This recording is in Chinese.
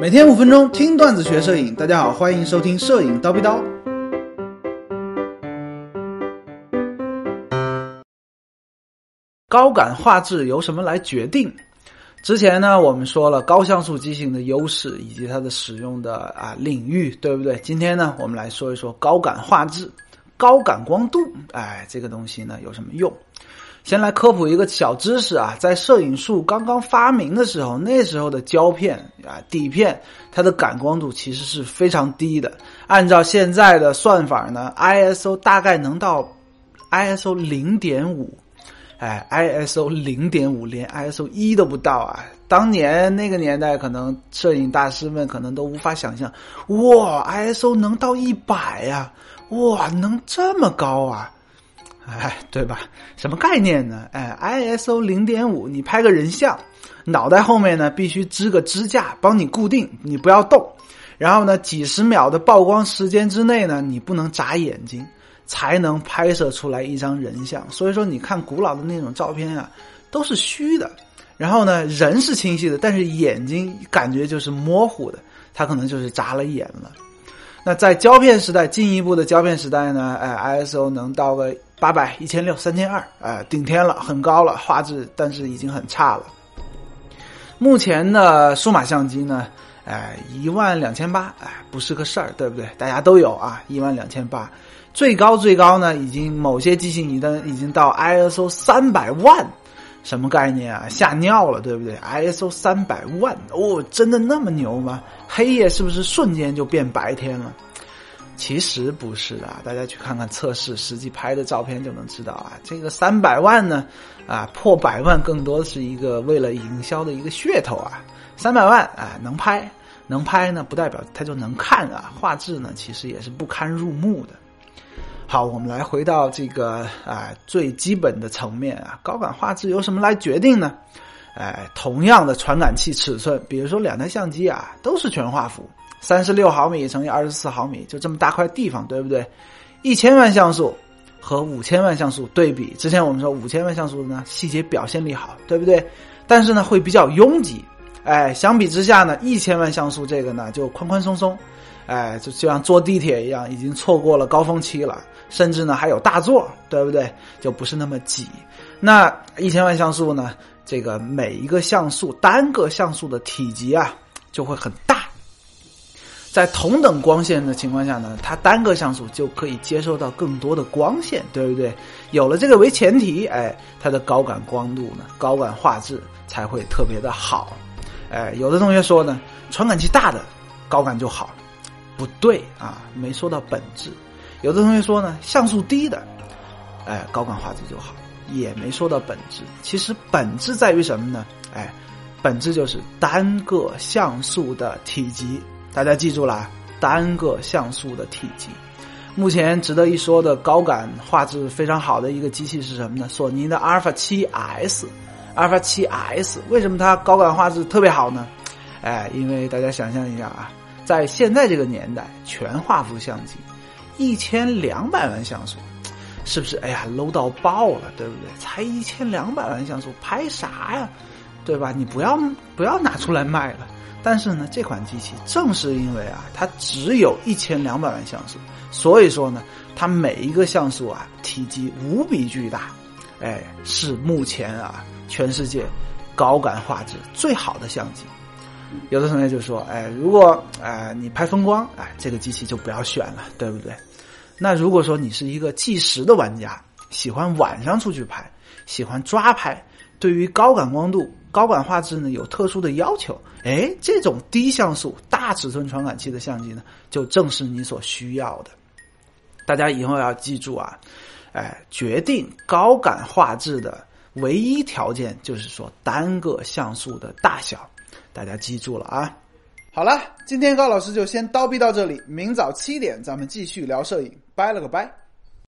每天五分钟听段子学摄影，大家好，欢迎收听摄影叨逼叨。高感画质由什么来决定？之前呢，我们说了高像素机型的优势以及它的使用的啊领域，对不对？今天呢，我们来说一说高感画质、高感光度，哎，这个东西呢有什么用？先来科普一个小知识啊，在摄影术刚刚发明的时候，那时候的胶片啊底片，它的感光度其实是非常低的。按照现在的算法呢，ISO 大概能到 ISO 零点五。哎，ISO 零点五连 ISO 一都不到啊！当年那个年代，可能摄影大师们可能都无法想象，哇，ISO 能到一百呀！哇，能这么高啊！哎，对吧？什么概念呢？哎，ISO 零点五，你拍个人像，脑袋后面呢必须支个支架帮你固定，你不要动。然后呢，几十秒的曝光时间之内呢，你不能眨眼睛。才能拍摄出来一张人像，所以说你看古老的那种照片啊，都是虚的。然后呢，人是清晰的，但是眼睛感觉就是模糊的，他可能就是眨了眼了。那在胶片时代，进一步的胶片时代呢，哎，ISO 能到个八百、一千六、三千二，哎，顶天了，很高了，画质，但是已经很差了。目前的数码相机呢，哎，一万两千八，哎，不是个事儿，对不对？大家都有啊，一万两千八。最高最高呢，已经某些机型已经已经到 ISO 三百万，什么概念啊？吓尿了，对不对？ISO 三百万哦，真的那么牛吗？黑夜是不是瞬间就变白天了？其实不是的，大家去看看测试，实际拍的照片就能知道啊。这个三百万呢，啊破百万更多是一个为了营销的一个噱头啊。三百万啊能拍能拍呢，不代表它就能看啊。画质呢，其实也是不堪入目的。好，我们来回到这个啊最基本的层面啊，高感画质由什么来决定呢？哎，同样的传感器尺寸，比如说两台相机啊，都是全画幅，三十六毫米乘以二十四毫米，就这么大块地方，对不对？一千万像素和五千万像素对比，之前我们说五千万像素呢细节表现力好，对不对？但是呢会比较拥挤，哎，相比之下呢一千万像素这个呢就宽宽松松。哎，就就像坐地铁一样，已经错过了高峰期了，甚至呢还有大座，对不对？就不是那么挤。那一千万像素呢，这个每一个像素单个像素的体积啊就会很，在同等光线的情况下呢，它单个像素就可以接收到更多的光线，对不对？有了这个为前提，哎，它的高感光度呢，高感画质才会特别的好。哎，有的同学说呢，传感器大的高感就好。不对啊，没说到本质。有的同学说呢，像素低的，哎，高感画质就好，也没说到本质。其实本质在于什么呢？哎，本质就是单个像素的体积。大家记住了，单个像素的体积。目前值得一说的高感画质非常好的一个机器是什么呢？索尼的阿尔法七 S，阿尔法七 S 为什么它高感画质特别好呢？哎，因为大家想象一下啊。在现在这个年代，全画幅相机，一千两百万像素，是不是？哎呀，low 到爆了，对不对？才一千两百万像素，拍啥呀？对吧？你不要不要拿出来卖了。但是呢，这款机器正是因为啊，它只有一千两百万像素，所以说呢，它每一个像素啊，体积无比巨大，哎，是目前啊，全世界高感画质最好的相机。有的同学就说：“哎，如果哎你拍风光，哎这个机器就不要选了，对不对？那如果说你是一个计时的玩家，喜欢晚上出去拍，喜欢抓拍，对于高感光度、高感画质呢有特殊的要求，哎，这种低像素、大尺寸传感器的相机呢，就正是你所需要的。大家以后要记住啊，哎，决定高感画质的唯一条件就是说单个像素的大小。”大家记住了啊！好了，今天高老师就先叨逼到这里，明早七点咱们继续聊摄影，拜了个拜。